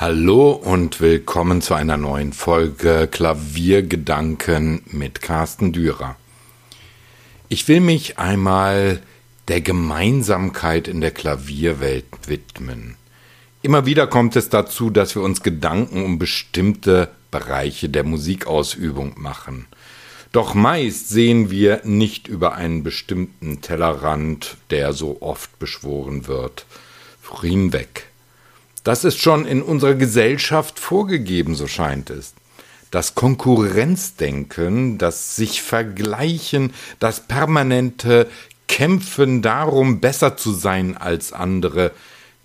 Hallo und willkommen zu einer neuen Folge Klaviergedanken mit Carsten Dürer. Ich will mich einmal der Gemeinsamkeit in der Klavierwelt widmen. Immer wieder kommt es dazu, dass wir uns Gedanken um bestimmte Bereiche der Musikausübung machen. Doch meist sehen wir nicht über einen bestimmten Tellerrand, der so oft beschworen wird. Hinweg. Das ist schon in unserer Gesellschaft vorgegeben, so scheint es. Das Konkurrenzdenken, das sich vergleichen, das permanente Kämpfen darum, besser zu sein als andere,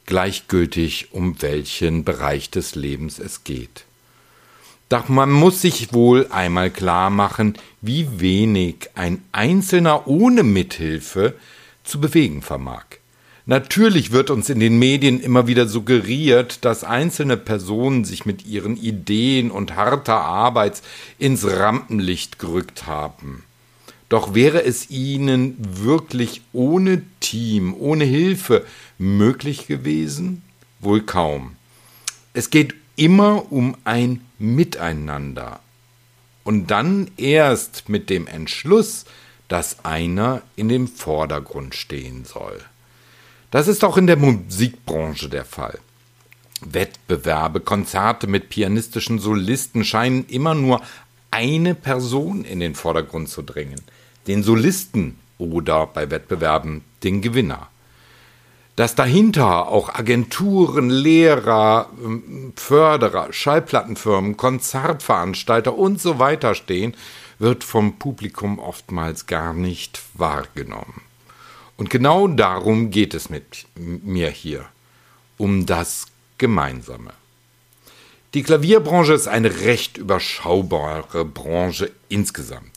gleichgültig um welchen Bereich des Lebens es geht. Doch man muss sich wohl einmal klar machen, wie wenig ein Einzelner ohne Mithilfe zu bewegen vermag. Natürlich wird uns in den Medien immer wieder suggeriert, dass einzelne Personen sich mit ihren Ideen und harter Arbeit ins Rampenlicht gerückt haben. Doch wäre es ihnen wirklich ohne Team, ohne Hilfe möglich gewesen? Wohl kaum. Es geht immer um ein Miteinander. Und dann erst mit dem Entschluss, dass einer in dem Vordergrund stehen soll. Das ist auch in der Musikbranche der Fall. Wettbewerbe, Konzerte mit pianistischen Solisten scheinen immer nur eine Person in den Vordergrund zu drängen, den Solisten oder bei Wettbewerben den Gewinner. Dass dahinter auch Agenturen, Lehrer, ähm, Förderer, Schallplattenfirmen, Konzertveranstalter und so weiter stehen, wird vom Publikum oftmals gar nicht wahrgenommen. Und genau darum geht es mit mir hier, um das Gemeinsame. Die Klavierbranche ist eine recht überschaubare Branche insgesamt.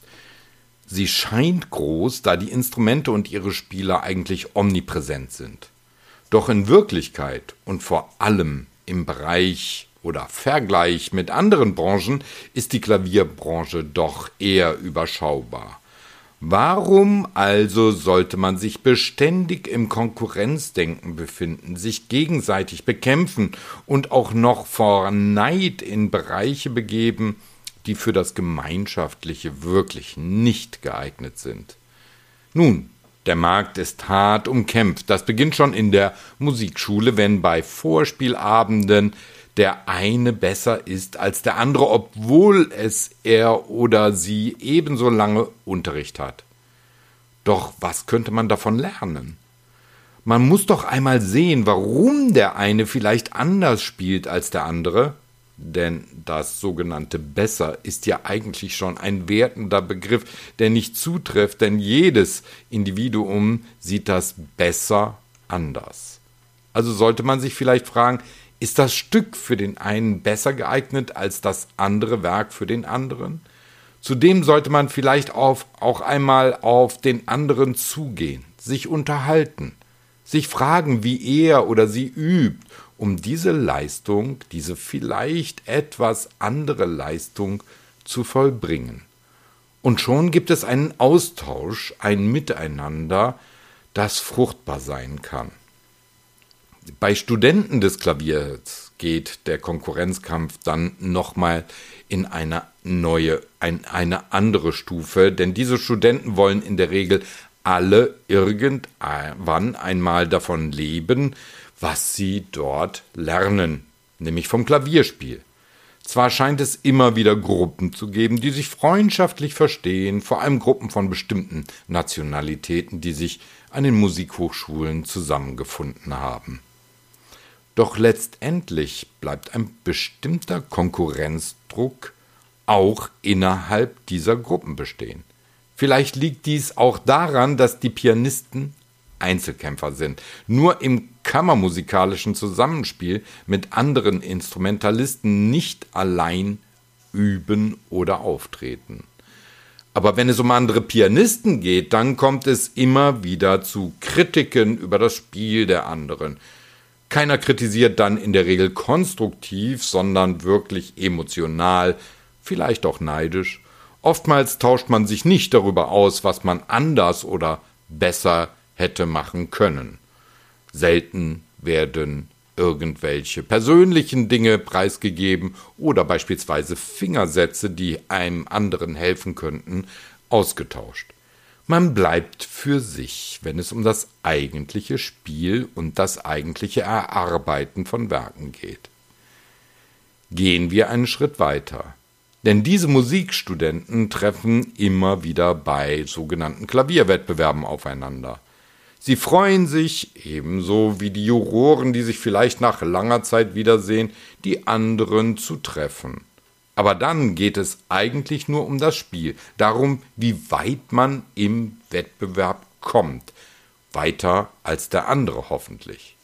Sie scheint groß, da die Instrumente und ihre Spieler eigentlich omnipräsent sind. Doch in Wirklichkeit und vor allem im Bereich oder Vergleich mit anderen Branchen ist die Klavierbranche doch eher überschaubar. Warum also sollte man sich beständig im Konkurrenzdenken befinden, sich gegenseitig bekämpfen und auch noch vor Neid in Bereiche begeben, die für das Gemeinschaftliche wirklich nicht geeignet sind? Nun, der Markt ist hart umkämpft. Das beginnt schon in der Musikschule, wenn bei Vorspielabenden der eine besser ist als der andere, obwohl es er oder sie ebenso lange Unterricht hat. Doch was könnte man davon lernen? Man muss doch einmal sehen, warum der eine vielleicht anders spielt als der andere, denn das sogenannte besser ist ja eigentlich schon ein wertender Begriff, der nicht zutrifft, denn jedes Individuum sieht das besser anders. Also sollte man sich vielleicht fragen, ist das Stück für den einen besser geeignet als das andere Werk für den anderen? Zudem sollte man vielleicht auf, auch einmal auf den anderen zugehen, sich unterhalten, sich fragen, wie er oder sie übt, um diese Leistung, diese vielleicht etwas andere Leistung zu vollbringen. Und schon gibt es einen Austausch, ein Miteinander, das fruchtbar sein kann. Bei Studenten des Klaviers geht der Konkurrenzkampf dann nochmal in eine neue, ein, eine andere Stufe, denn diese Studenten wollen in der Regel alle irgendwann einmal davon leben, was sie dort lernen, nämlich vom Klavierspiel. Zwar scheint es immer wieder Gruppen zu geben, die sich freundschaftlich verstehen, vor allem Gruppen von bestimmten Nationalitäten, die sich an den Musikhochschulen zusammengefunden haben. Doch letztendlich bleibt ein bestimmter Konkurrenzdruck auch innerhalb dieser Gruppen bestehen. Vielleicht liegt dies auch daran, dass die Pianisten Einzelkämpfer sind. Nur im kammermusikalischen Zusammenspiel mit anderen Instrumentalisten nicht allein üben oder auftreten. Aber wenn es um andere Pianisten geht, dann kommt es immer wieder zu Kritiken über das Spiel der anderen. Keiner kritisiert dann in der Regel konstruktiv, sondern wirklich emotional, vielleicht auch neidisch. Oftmals tauscht man sich nicht darüber aus, was man anders oder besser hätte machen können. Selten werden irgendwelche persönlichen Dinge preisgegeben oder beispielsweise Fingersätze, die einem anderen helfen könnten, ausgetauscht. Man bleibt für sich, wenn es um das eigentliche Spiel und das eigentliche Erarbeiten von Werken geht. Gehen wir einen Schritt weiter. Denn diese Musikstudenten treffen immer wieder bei sogenannten Klavierwettbewerben aufeinander. Sie freuen sich, ebenso wie die Juroren, die sich vielleicht nach langer Zeit wiedersehen, die anderen zu treffen. Aber dann geht es eigentlich nur um das Spiel, darum, wie weit man im Wettbewerb kommt. Weiter als der andere hoffentlich.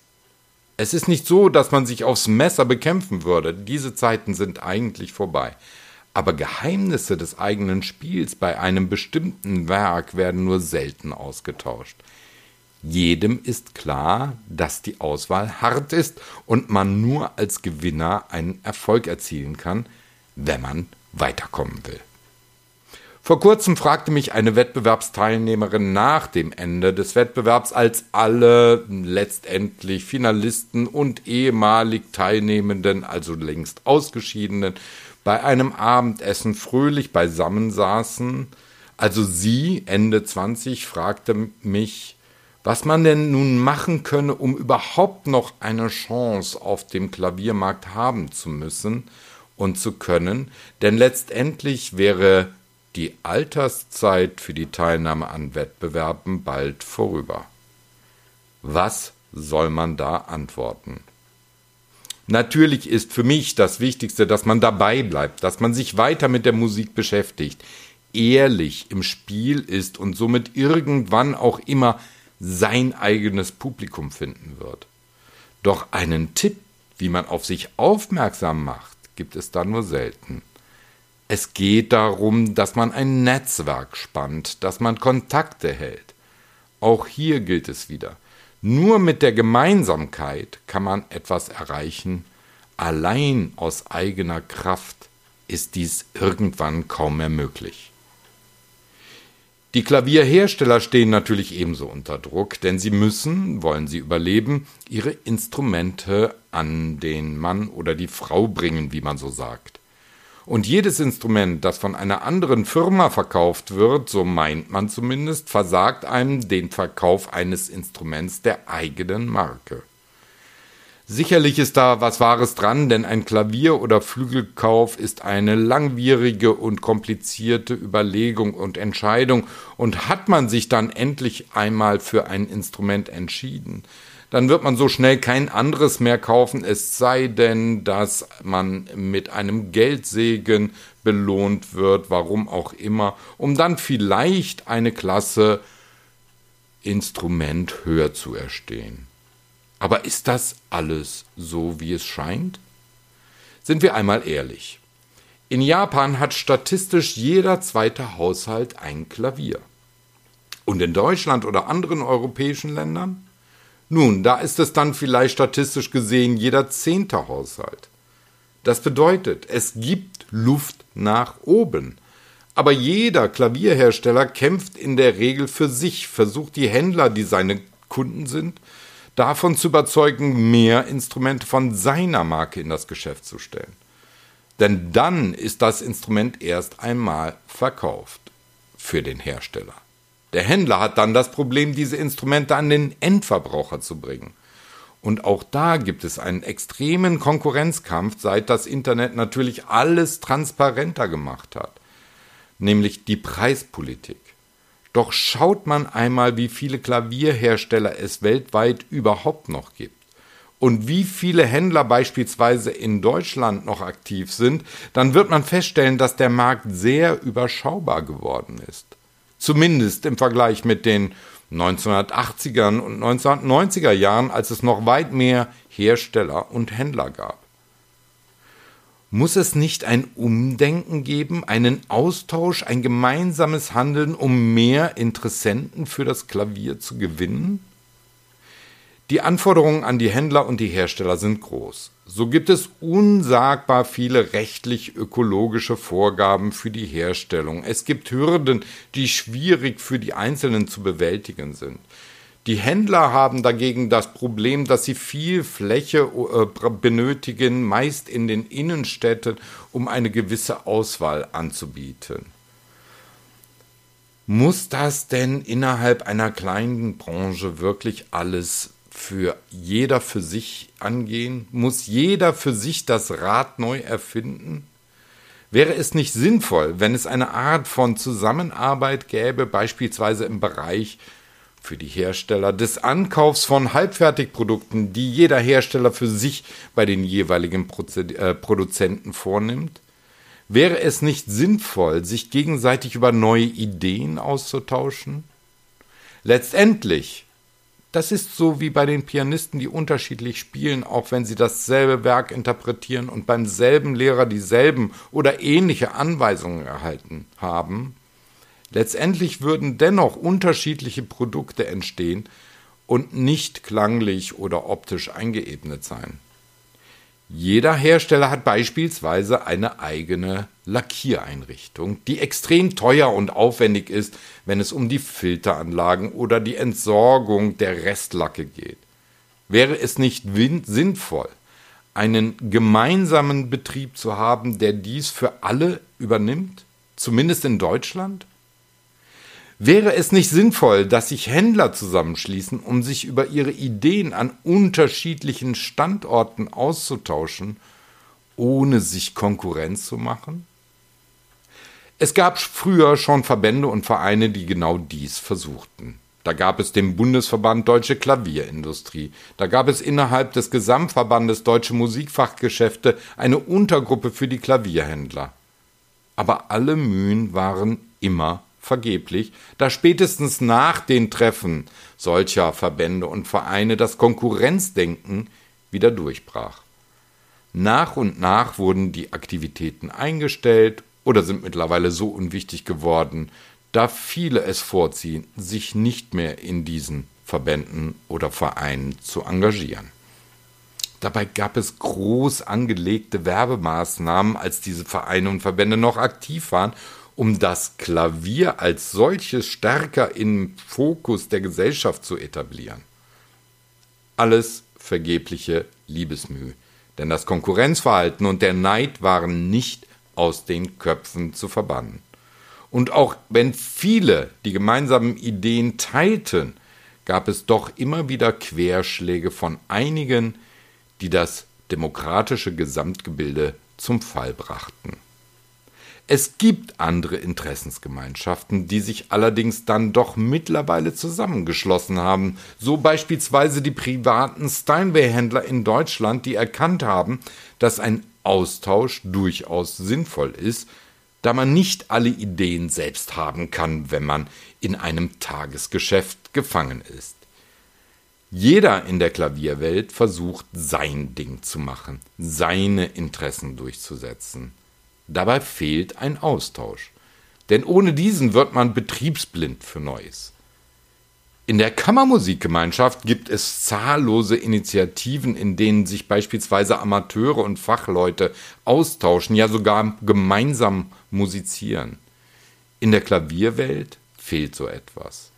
Es ist nicht so, dass man sich aufs Messer bekämpfen würde, diese Zeiten sind eigentlich vorbei. Aber Geheimnisse des eigenen Spiels bei einem bestimmten Werk werden nur selten ausgetauscht. Jedem ist klar, dass die Auswahl hart ist und man nur als Gewinner einen Erfolg erzielen kann, wenn man weiterkommen will. Vor kurzem fragte mich eine Wettbewerbsteilnehmerin nach dem Ende des Wettbewerbs, als alle letztendlich Finalisten und ehemalig Teilnehmenden, also längst Ausgeschiedenen, bei einem Abendessen fröhlich beisammen saßen. Also sie, Ende 20, fragte mich, was man denn nun machen könne, um überhaupt noch eine Chance auf dem Klaviermarkt haben zu müssen und zu können, denn letztendlich wäre die Alterszeit für die Teilnahme an Wettbewerben bald vorüber. Was soll man da antworten? Natürlich ist für mich das Wichtigste, dass man dabei bleibt, dass man sich weiter mit der Musik beschäftigt, ehrlich im Spiel ist und somit irgendwann auch immer sein eigenes Publikum finden wird. Doch einen Tipp, wie man auf sich aufmerksam macht, gibt es da nur selten. Es geht darum, dass man ein Netzwerk spannt, dass man Kontakte hält. Auch hier gilt es wieder. Nur mit der Gemeinsamkeit kann man etwas erreichen. Allein aus eigener Kraft ist dies irgendwann kaum mehr möglich. Die Klavierhersteller stehen natürlich ebenso unter Druck, denn sie müssen, wollen sie überleben, ihre Instrumente an den Mann oder die Frau bringen, wie man so sagt. Und jedes Instrument, das von einer anderen Firma verkauft wird, so meint man zumindest, versagt einem den Verkauf eines Instruments der eigenen Marke. Sicherlich ist da was Wahres dran, denn ein Klavier- oder Flügelkauf ist eine langwierige und komplizierte Überlegung und Entscheidung, und hat man sich dann endlich einmal für ein Instrument entschieden, dann wird man so schnell kein anderes mehr kaufen, es sei denn, dass man mit einem Geldsegen belohnt wird, warum auch immer, um dann vielleicht eine Klasse Instrument höher zu erstehen. Aber ist das alles so, wie es scheint? Sind wir einmal ehrlich. In Japan hat statistisch jeder zweite Haushalt ein Klavier. Und in Deutschland oder anderen europäischen Ländern? Nun, da ist es dann vielleicht statistisch gesehen jeder zehnte Haushalt. Das bedeutet, es gibt Luft nach oben. Aber jeder Klavierhersteller kämpft in der Regel für sich, versucht die Händler, die seine Kunden sind, davon zu überzeugen, mehr Instrumente von seiner Marke in das Geschäft zu stellen. Denn dann ist das Instrument erst einmal verkauft für den Hersteller. Der Händler hat dann das Problem, diese Instrumente an den Endverbraucher zu bringen. Und auch da gibt es einen extremen Konkurrenzkampf, seit das Internet natürlich alles transparenter gemacht hat, nämlich die Preispolitik. Doch schaut man einmal, wie viele Klavierhersteller es weltweit überhaupt noch gibt und wie viele Händler beispielsweise in Deutschland noch aktiv sind, dann wird man feststellen, dass der Markt sehr überschaubar geworden ist. Zumindest im Vergleich mit den 1980er und 1990er Jahren, als es noch weit mehr Hersteller und Händler gab. Muss es nicht ein Umdenken geben, einen Austausch, ein gemeinsames Handeln, um mehr Interessenten für das Klavier zu gewinnen? Die Anforderungen an die Händler und die Hersteller sind groß. So gibt es unsagbar viele rechtlich-ökologische Vorgaben für die Herstellung. Es gibt Hürden, die schwierig für die Einzelnen zu bewältigen sind. Die Händler haben dagegen das Problem, dass sie viel Fläche äh, benötigen, meist in den Innenstädten, um eine gewisse Auswahl anzubieten. Muss das denn innerhalb einer kleinen Branche wirklich alles für jeder für sich angehen? Muss jeder für sich das Rad neu erfinden? Wäre es nicht sinnvoll, wenn es eine Art von Zusammenarbeit gäbe, beispielsweise im Bereich für die Hersteller des Ankaufs von Halbfertigprodukten, die jeder Hersteller für sich bei den jeweiligen äh, Produzenten vornimmt? Wäre es nicht sinnvoll, sich gegenseitig über neue Ideen auszutauschen? Letztendlich, das ist so wie bei den Pianisten, die unterschiedlich spielen, auch wenn sie dasselbe Werk interpretieren und beim selben Lehrer dieselben oder ähnliche Anweisungen erhalten haben, Letztendlich würden dennoch unterschiedliche Produkte entstehen und nicht klanglich oder optisch eingeebnet sein. Jeder Hersteller hat beispielsweise eine eigene Lackiereinrichtung, die extrem teuer und aufwendig ist, wenn es um die Filteranlagen oder die Entsorgung der Restlacke geht. Wäre es nicht sinnvoll, einen gemeinsamen Betrieb zu haben, der dies für alle übernimmt, zumindest in Deutschland? Wäre es nicht sinnvoll, dass sich Händler zusammenschließen, um sich über ihre Ideen an unterschiedlichen Standorten auszutauschen, ohne sich Konkurrenz zu machen? Es gab früher schon Verbände und Vereine, die genau dies versuchten. Da gab es den Bundesverband Deutsche Klavierindustrie. Da gab es innerhalb des Gesamtverbandes Deutsche Musikfachgeschäfte eine Untergruppe für die Klavierhändler. Aber alle Mühen waren immer vergeblich, da spätestens nach den Treffen solcher Verbände und Vereine das Konkurrenzdenken wieder durchbrach. Nach und nach wurden die Aktivitäten eingestellt oder sind mittlerweile so unwichtig geworden, da viele es vorziehen, sich nicht mehr in diesen Verbänden oder Vereinen zu engagieren. Dabei gab es groß angelegte Werbemaßnahmen, als diese Vereine und Verbände noch aktiv waren um das Klavier als solches stärker im Fokus der Gesellschaft zu etablieren. Alles vergebliche Liebesmüh, denn das Konkurrenzverhalten und der Neid waren nicht aus den Köpfen zu verbannen. Und auch wenn viele die gemeinsamen Ideen teilten, gab es doch immer wieder Querschläge von einigen, die das demokratische Gesamtgebilde zum Fall brachten. Es gibt andere Interessensgemeinschaften, die sich allerdings dann doch mittlerweile zusammengeschlossen haben, so beispielsweise die privaten Steinway-Händler in Deutschland, die erkannt haben, dass ein Austausch durchaus sinnvoll ist, da man nicht alle Ideen selbst haben kann, wenn man in einem Tagesgeschäft gefangen ist. Jeder in der Klavierwelt versucht sein Ding zu machen, seine Interessen durchzusetzen. Dabei fehlt ein Austausch. Denn ohne diesen wird man betriebsblind für Neues. In der Kammermusikgemeinschaft gibt es zahllose Initiativen, in denen sich beispielsweise Amateure und Fachleute austauschen, ja sogar gemeinsam musizieren. In der Klavierwelt fehlt so etwas.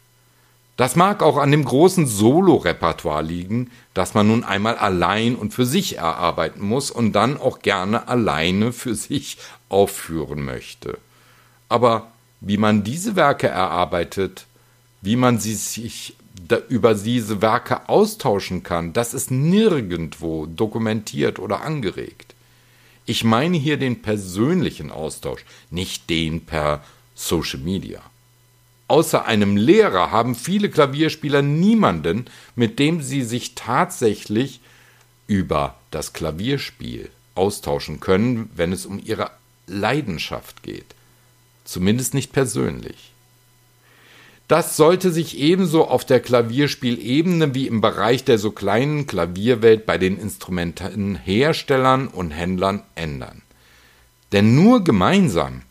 Das mag auch an dem großen Solo-Repertoire liegen, das man nun einmal allein und für sich erarbeiten muss und dann auch gerne alleine für sich aufführen möchte. Aber wie man diese Werke erarbeitet, wie man sie sich über diese Werke austauschen kann, das ist nirgendwo dokumentiert oder angeregt. Ich meine hier den persönlichen Austausch, nicht den per Social Media. Außer einem Lehrer haben viele Klavierspieler niemanden, mit dem sie sich tatsächlich über das Klavierspiel austauschen können, wenn es um ihre Leidenschaft geht. Zumindest nicht persönlich. Das sollte sich ebenso auf der Klavierspielebene wie im Bereich der so kleinen Klavierwelt bei den Instrumentenherstellern und Händlern ändern. Denn nur gemeinsam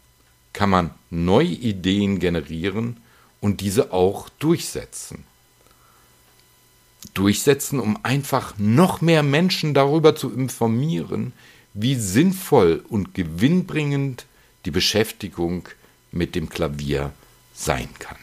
kann man neue Ideen generieren und diese auch durchsetzen. Durchsetzen, um einfach noch mehr Menschen darüber zu informieren, wie sinnvoll und gewinnbringend die Beschäftigung mit dem Klavier sein kann.